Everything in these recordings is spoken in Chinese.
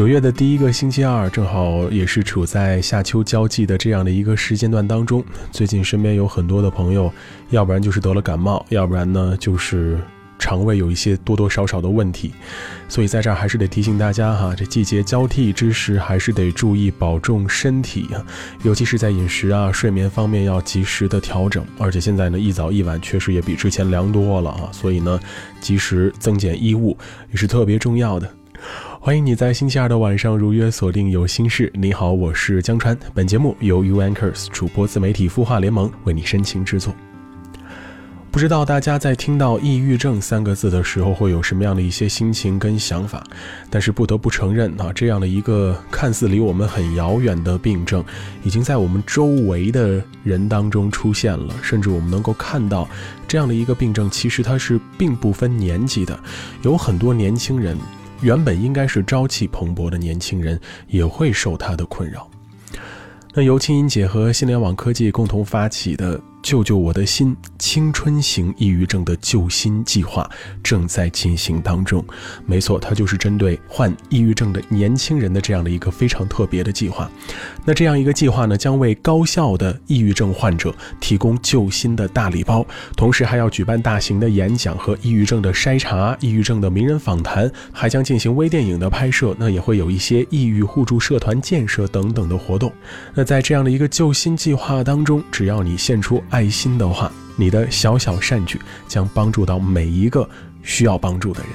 九月的第一个星期二，正好也是处在夏秋交际的这样的一个时间段当中。最近身边有很多的朋友，要不然就是得了感冒，要不然呢就是肠胃有一些多多少少的问题。所以在这儿还是得提醒大家哈，这季节交替之时，还是得注意保重身体，尤其是在饮食啊、睡眠方面要及时的调整。而且现在呢，一早一晚确实也比之前凉多了啊，所以呢，及时增减衣物也是特别重要的。欢迎你在星期二的晚上如约锁定有心事。你好，我是江川。本节目由 U Anchors 主播自媒体孵化联盟为你深情制作。不知道大家在听到抑郁症三个字的时候会有什么样的一些心情跟想法？但是不得不承认啊，这样的一个看似离我们很遥远的病症，已经在我们周围的人当中出现了。甚至我们能够看到，这样的一个病症其实它是并不分年纪的，有很多年轻人。原本应该是朝气蓬勃的年轻人，也会受他的困扰。那由青音姐和新联网科技共同发起的。救救我的心，青春型抑郁症的救心计划正在进行当中。没错，它就是针对患抑郁症的年轻人的这样的一个非常特别的计划。那这样一个计划呢，将为高校的抑郁症患者提供救心的大礼包，同时还要举办大型的演讲和抑郁症的筛查、抑郁症的名人访谈，还将进行微电影的拍摄。那也会有一些抑郁互助社团建设等等的活动。那在这样的一个救心计划当中，只要你献出。爱心的话，你的小小善举将帮助到每一个需要帮助的人。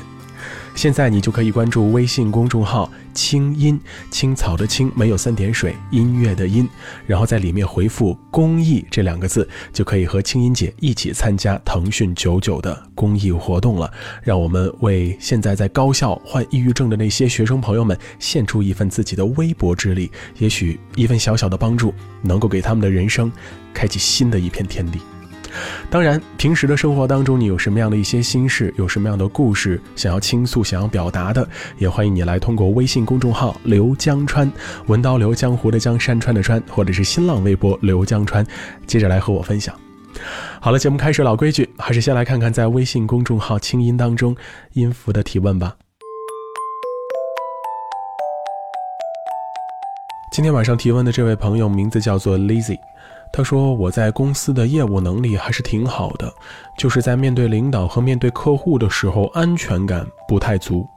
现在你就可以关注微信公众号“青音青草”的青没有三点水，音乐的音，然后在里面回复“公益”这两个字，就可以和青音姐一起参加腾讯九九的公益活动了。让我们为现在在高校患抑郁症的那些学生朋友们献出一份自己的微薄之力，也许一份小小的帮助，能够给他们的人生开启新的一片天地。当然，平时的生活当中，你有什么样的一些心事，有什么样的故事想要倾诉、想要表达的，也欢迎你来通过微信公众号“刘江川”，文刀刘江湖的江山川的川，或者是新浪微博“刘江川”，接着来和我分享。好了，节目开始，老规矩，还是先来看看在微信公众号“清音”当中音符的提问吧。今天晚上提问的这位朋友名字叫做 Lazy。他说：“我在公司的业务能力还是挺好的，就是在面对领导和面对客户的时候，安全感不太足。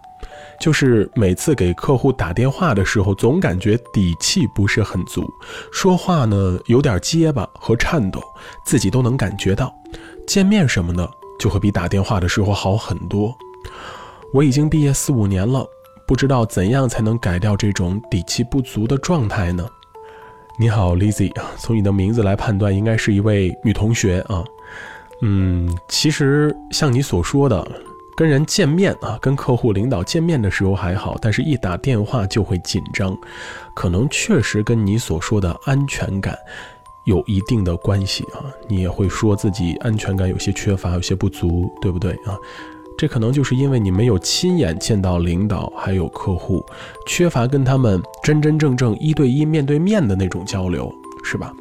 就是每次给客户打电话的时候，总感觉底气不是很足，说话呢有点结巴和颤抖，自己都能感觉到。见面什么的就会比打电话的时候好很多。我已经毕业四五年了，不知道怎样才能改掉这种底气不足的状态呢？”你好，Lizzy 从你的名字来判断，应该是一位女同学啊。嗯，其实像你所说的，跟人见面啊，跟客户领导见面的时候还好，但是一打电话就会紧张，可能确实跟你所说的安全感有一定的关系啊。你也会说自己安全感有些缺乏，有些不足，对不对啊？这可能就是因为你没有亲眼见到领导还有客户，缺乏跟他们真真正正一对一面对面的那种交流，是吧？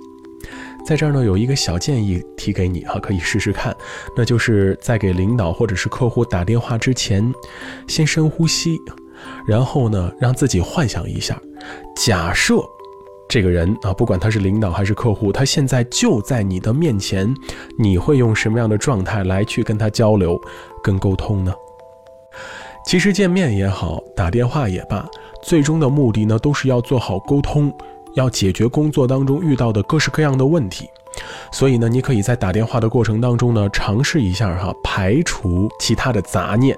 在这儿呢，有一个小建议提给你哈，可以试试看，那就是在给领导或者是客户打电话之前，先深呼吸，然后呢，让自己幻想一下，假设。这个人啊，不管他是领导还是客户，他现在就在你的面前，你会用什么样的状态来去跟他交流、跟沟通呢？其实见面也好，打电话也罢，最终的目的呢，都是要做好沟通，要解决工作当中遇到的各式各样的问题。所以呢，你可以在打电话的过程当中呢，尝试一下哈，排除其他的杂念，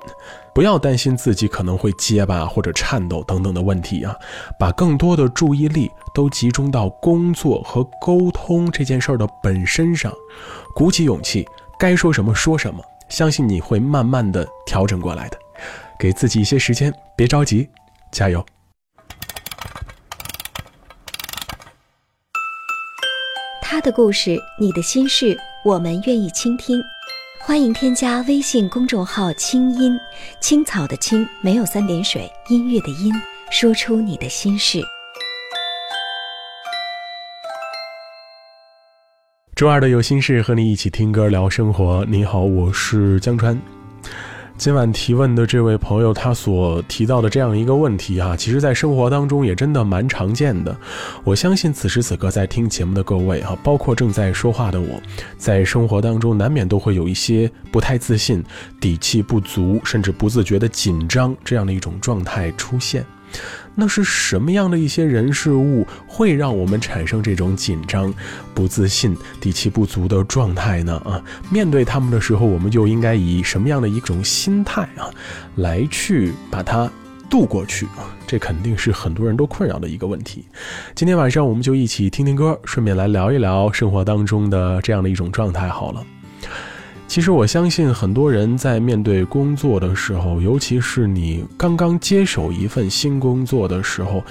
不要担心自己可能会结巴或者颤抖等等的问题啊，把更多的注意力都集中到工作和沟通这件事儿的本身上，鼓起勇气，该说什么说什么，相信你会慢慢的调整过来的，给自己一些时间，别着急，加油。他的故事，你的心事，我们愿意倾听。欢迎添加微信公众号“清音青草”的青没有三点水，音乐的音，说出你的心事。周二的有心事，和你一起听歌聊生活。你好，我是江川。今晚提问的这位朋友，他所提到的这样一个问题啊，其实，在生活当中也真的蛮常见的。我相信此时此刻在听节目的各位啊，包括正在说话的我，在生活当中难免都会有一些不太自信、底气不足，甚至不自觉的紧张这样的一种状态出现。那是什么样的一些人事物会让我们产生这种紧张、不自信、底气不足的状态呢？啊，面对他们的时候，我们就应该以什么样的一种心态啊，来去把它度过去啊？这肯定是很多人都困扰的一个问题。今天晚上我们就一起听听歌，顺便来聊一聊生活当中的这样的一种状态好了。其实我相信很多人在面对工作的时候，尤其是你刚刚接手一份新工作的时候，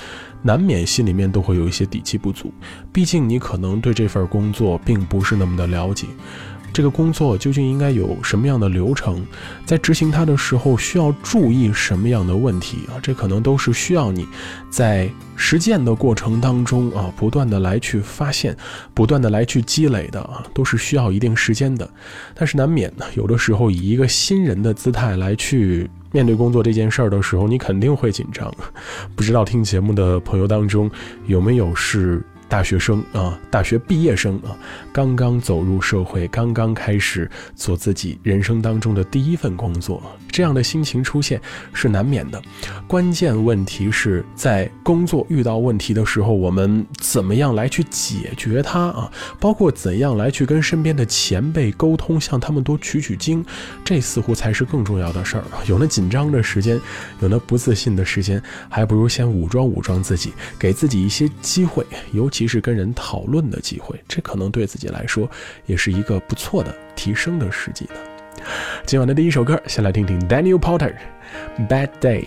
难免心里面都会有一些底气不足。毕竟你可能对这份工作并不是那么的了解。这个工作究竟应该有什么样的流程？在执行它的时候需要注意什么样的问题啊？这可能都是需要你在实践的过程当中啊，不断的来去发现，不断的来去积累的啊，都是需要一定时间的。但是难免呢，有的时候以一个新人的姿态来去面对工作这件事儿的时候，你肯定会紧张。不知道听节目的朋友当中有没有是？大学生啊，大学毕业生啊，刚刚走入社会，刚刚开始做自己人生当中的第一份工作，这样的心情出现是难免的。关键问题是在工作遇到问题的时候，我们怎么样来去解决它啊？包括怎样来去跟身边的前辈沟通，向他们多取取经，这似乎才是更重要的事儿。有那紧张的时间，有那不自信的时间，还不如先武装武装自己，给自己一些机会，尤其。其实跟人讨论的机会，这可能对自己来说也是一个不错的提升的时机呢。今晚的第一首歌，先来听听 Daniel Porter《Bad Day》。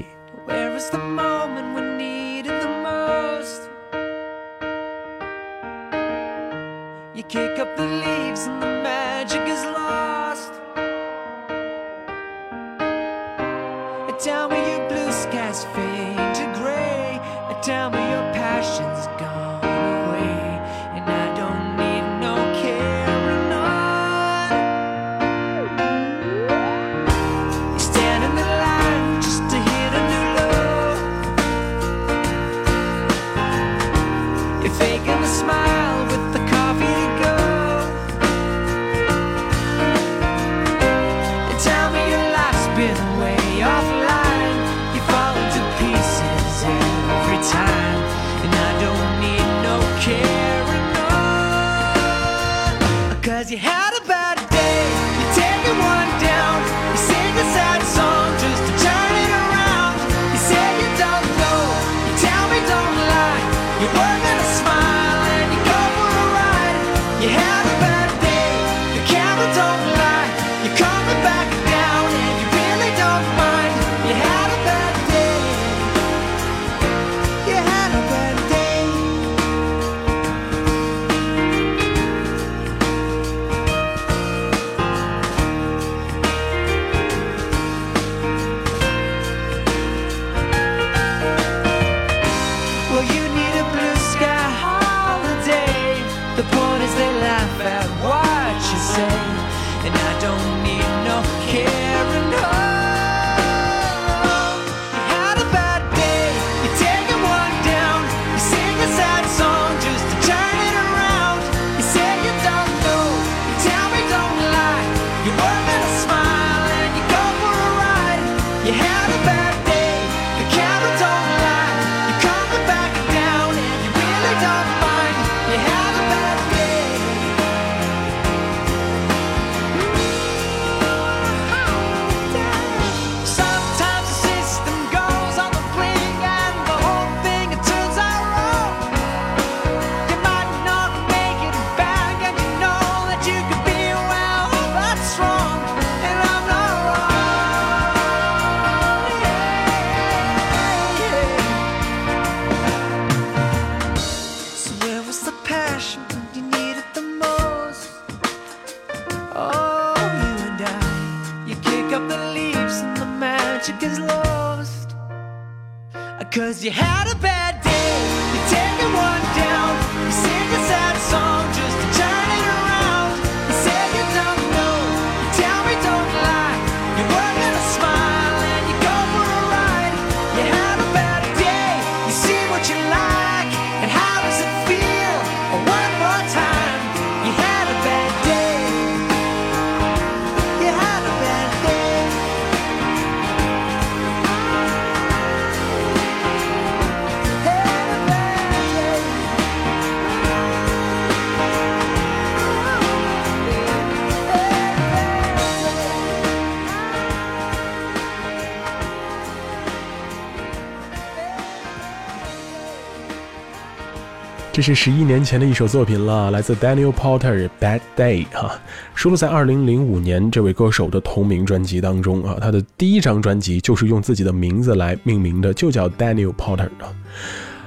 这是十一年前的一首作品了，来自 Daniel Porter《Bad Day》哈，收录在二零零五年这位歌手的同名专辑当中啊。他的第一张专辑就是用自己的名字来命名的，就叫 Daniel Porter 啊。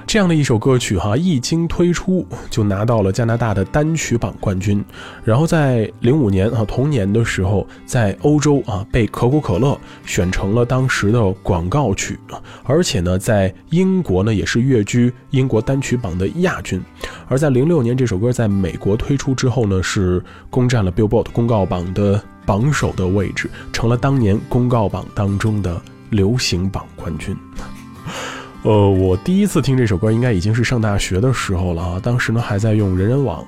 这样的一首歌曲哈，一经推出就拿到了加拿大的单曲榜冠军，然后在零五年啊同年的时候，在欧洲啊被可口可乐选成了当时的广告曲，而且呢在英国呢也是跃居英国单曲榜的亚军，而在零六年这首歌在美国推出之后呢，是攻占了 Billboard 公告榜的榜首的位置，成了当年公告榜当中的流行榜冠军。呃，我第一次听这首歌应该已经是上大学的时候了啊，当时呢还在用人人网，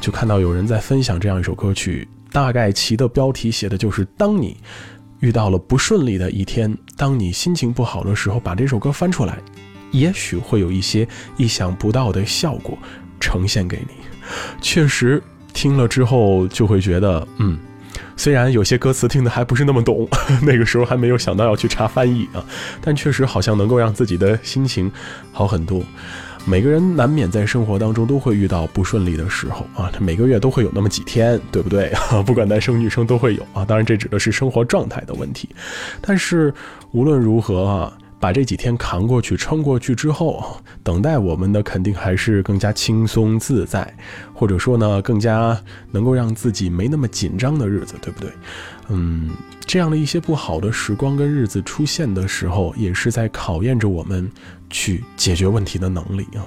就看到有人在分享这样一首歌曲，大概其的标题写的就是当你遇到了不顺利的一天，当你心情不好的时候，把这首歌翻出来，也许会有一些意想不到的效果呈现给你。确实听了之后就会觉得，嗯。虽然有些歌词听得还不是那么懂，那个时候还没有想到要去查翻译啊，但确实好像能够让自己的心情好很多。每个人难免在生活当中都会遇到不顺利的时候啊，每个月都会有那么几天，对不对？不管男生女生都会有啊。当然，这指的是生活状态的问题。但是无论如何啊。把这几天扛过去、撑过去之后，等待我们的肯定还是更加轻松自在，或者说呢，更加能够让自己没那么紧张的日子，对不对？嗯，这样的一些不好的时光跟日子出现的时候，也是在考验着我们去解决问题的能力啊。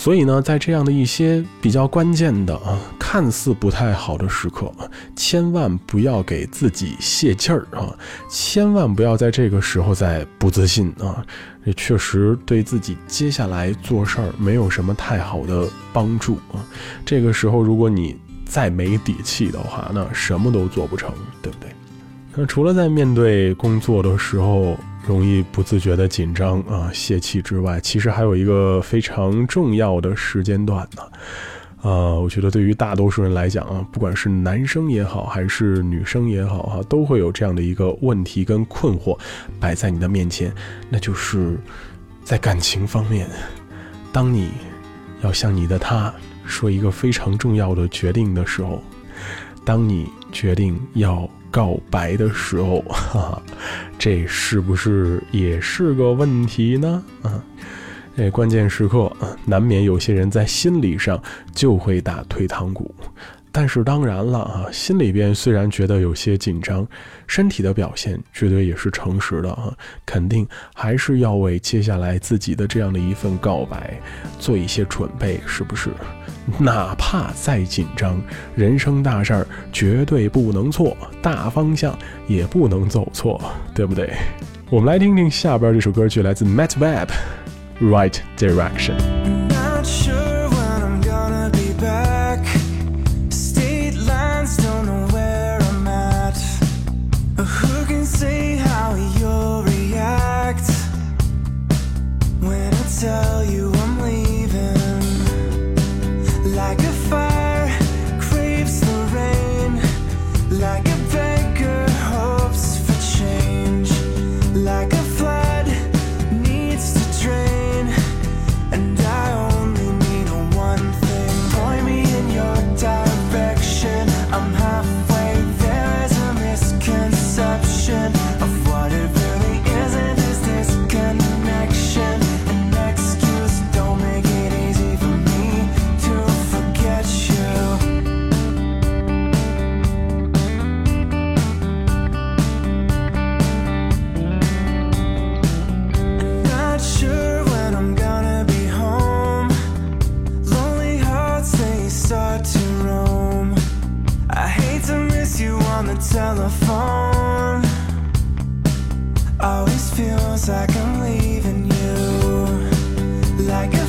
所以呢，在这样的一些比较关键的啊，看似不太好的时刻，千万不要给自己泄气儿啊！千万不要在这个时候再不自信啊！这确实对自己接下来做事儿没有什么太好的帮助啊！这个时候，如果你再没底气的话，那什么都做不成，对不对？那除了在面对工作的时候，容易不自觉的紧张啊、泄气之外，其实还有一个非常重要的时间段呢。啊，我觉得对于大多数人来讲啊，不管是男生也好，还是女生也好啊，都会有这样的一个问题跟困惑摆在你的面前，那就是在感情方面，当你要向你的他说一个非常重要的决定的时候，当你决定要。告白的时候，哈哈，这是不是也是个问题呢？啊，这关键时刻啊，难免有些人在心理上就会打退堂鼓。但是当然了啊，心里边虽然觉得有些紧张，身体的表现绝对也是诚实的啊，肯定还是要为接下来自己的这样的一份告白做一些准备，是不是？哪怕再紧张，人生大事儿绝对不能错，大方向也不能走错，对不对？我们来听听下边这首歌曲，来自 Matt Webb，《Right Direction》。The telephone. Always feels like I'm leaving you. Like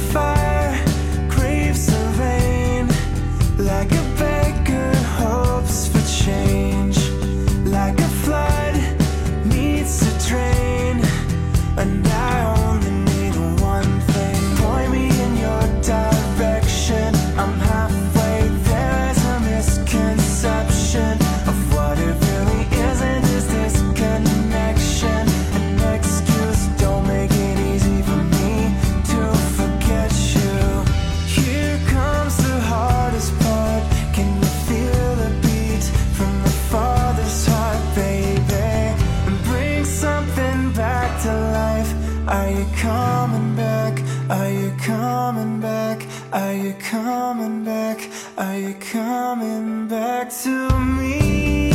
you coming back? Are you coming back? Are you coming back? Are you coming back to me?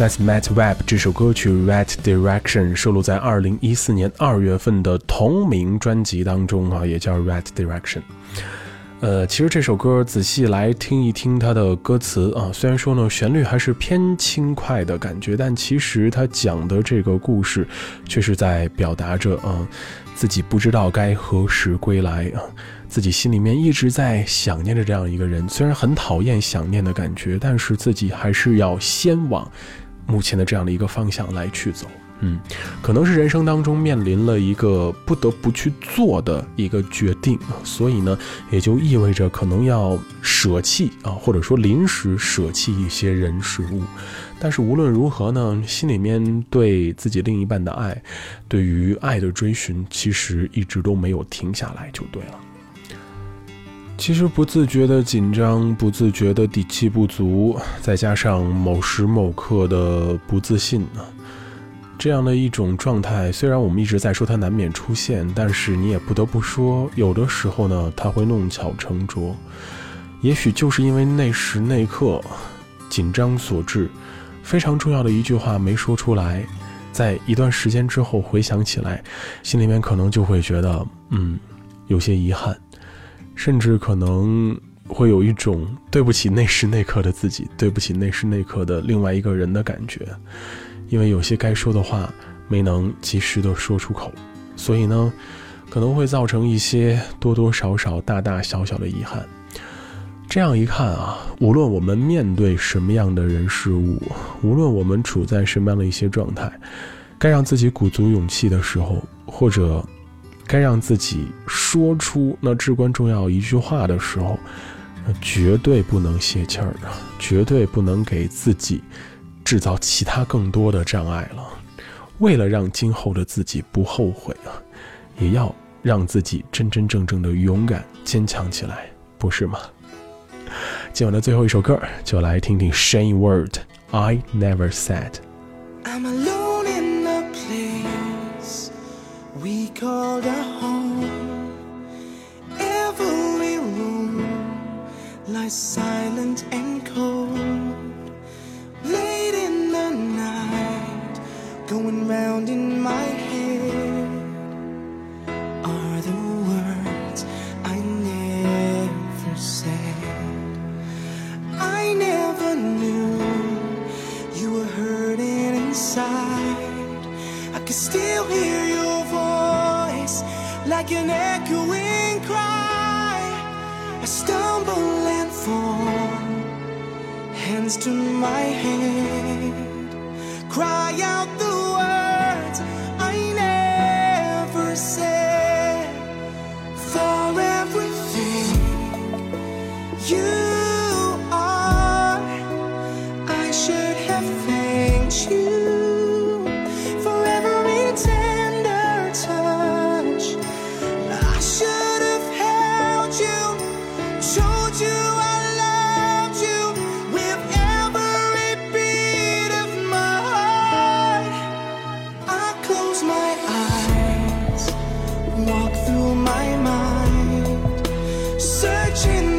That's mat Web 这首歌曲《Right Direction》收录在二零一四年二月份的同名专辑当中啊，也叫《Right Direction》。呃，其实这首歌仔细来听一听它的歌词啊，虽然说呢旋律还是偏轻快的感觉，但其实它讲的这个故事，却是在表达着啊自己不知道该何时归来啊，自己心里面一直在想念着这样一个人，虽然很讨厌想念的感觉，但是自己还是要先往目前的这样的一个方向来去走。嗯，可能是人生当中面临了一个不得不去做的一个决定啊，所以呢，也就意味着可能要舍弃啊，或者说临时舍弃一些人事物。但是无论如何呢，心里面对自己另一半的爱，对于爱的追寻，其实一直都没有停下来，就对了。其实不自觉的紧张，不自觉的底气不足，再加上某时某刻的不自信呢，这样的一种状态，虽然我们一直在说它难免出现，但是你也不得不说，有的时候呢，它会弄巧成拙。也许就是因为那时那刻紧张所致，非常重要的一句话没说出来，在一段时间之后回想起来，心里面可能就会觉得，嗯，有些遗憾。甚至可能会有一种对不起那时那刻的自己，对不起那时那刻的另外一个人的感觉，因为有些该说的话没能及时的说出口，所以呢，可能会造成一些多多少少、大大小小的遗憾。这样一看啊，无论我们面对什么样的人事物，无论我们处在什么样的一些状态，该让自己鼓足勇气的时候，或者该让自己说出那至关重要一句话的时候，那绝对不能泄气儿啊，绝对不能给自己制造其他更多的障碍了。为了让今后的自己不后悔啊，也要让自己真真正正的勇敢坚强起来，不是吗？今晚的最后一首歌，就来听听 Shane Word I Never Said。I'm a called a home. Every room lies silent and cold. Late in the night, going round in my head are the words I never said. I never knew you were hurting inside. I can still hear voice like an echoing cry. I stumble and fall hands to my head. Cry out my eyes, walk through my mind, searching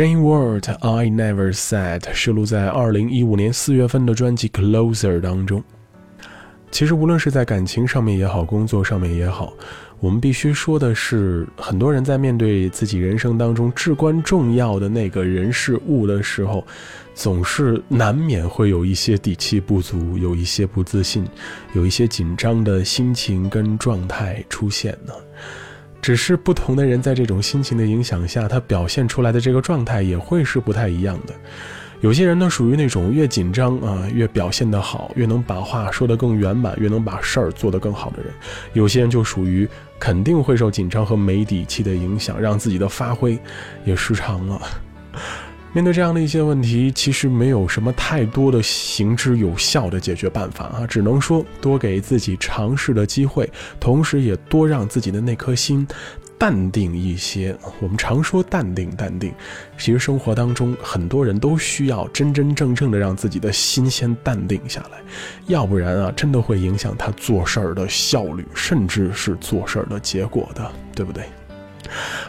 Shane Word I Never Said 收录在二零一五年四月份的专辑《Closer》当中。其实无论是在感情上面也好，工作上面也好，我们必须说的是，很多人在面对自己人生当中至关重要的那个人事物的时候，总是难免会有一些底气不足，有一些不自信，有一些紧张的心情跟状态出现呢。只是不同的人在这种心情的影响下，他表现出来的这个状态也会是不太一样的。有些人呢属于那种越紧张啊越表现得好，越能把话说得更圆满，越能把事儿做得更好的人。有些人就属于肯定会受紧张和没底气的影响，让自己的发挥也失常了。面对这样的一些问题，其实没有什么太多的行之有效的解决办法啊，只能说多给自己尝试的机会，同时也多让自己的那颗心淡定一些。我们常说淡定，淡定，其实生活当中很多人都需要真真正正的让自己的心先淡定下来，要不然啊，真的会影响他做事儿的效率，甚至是做事儿的结果的，对不对？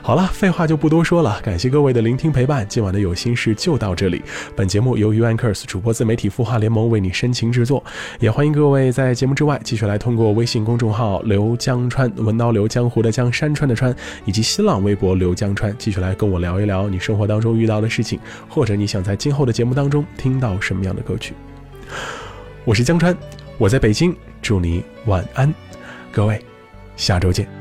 好了，废话就不多说了，感谢各位的聆听陪伴，今晚的有心事就到这里。本节目由 Uankers 主播自媒体孵化联盟为你深情制作，也欢迎各位在节目之外继续来通过微信公众号“刘江川”文刀刘江湖的江山川的川，以及新浪微博刘江川，继续来跟我聊一聊你生活当中遇到的事情，或者你想在今后的节目当中听到什么样的歌曲。我是江川，我在北京，祝你晚安，各位，下周见。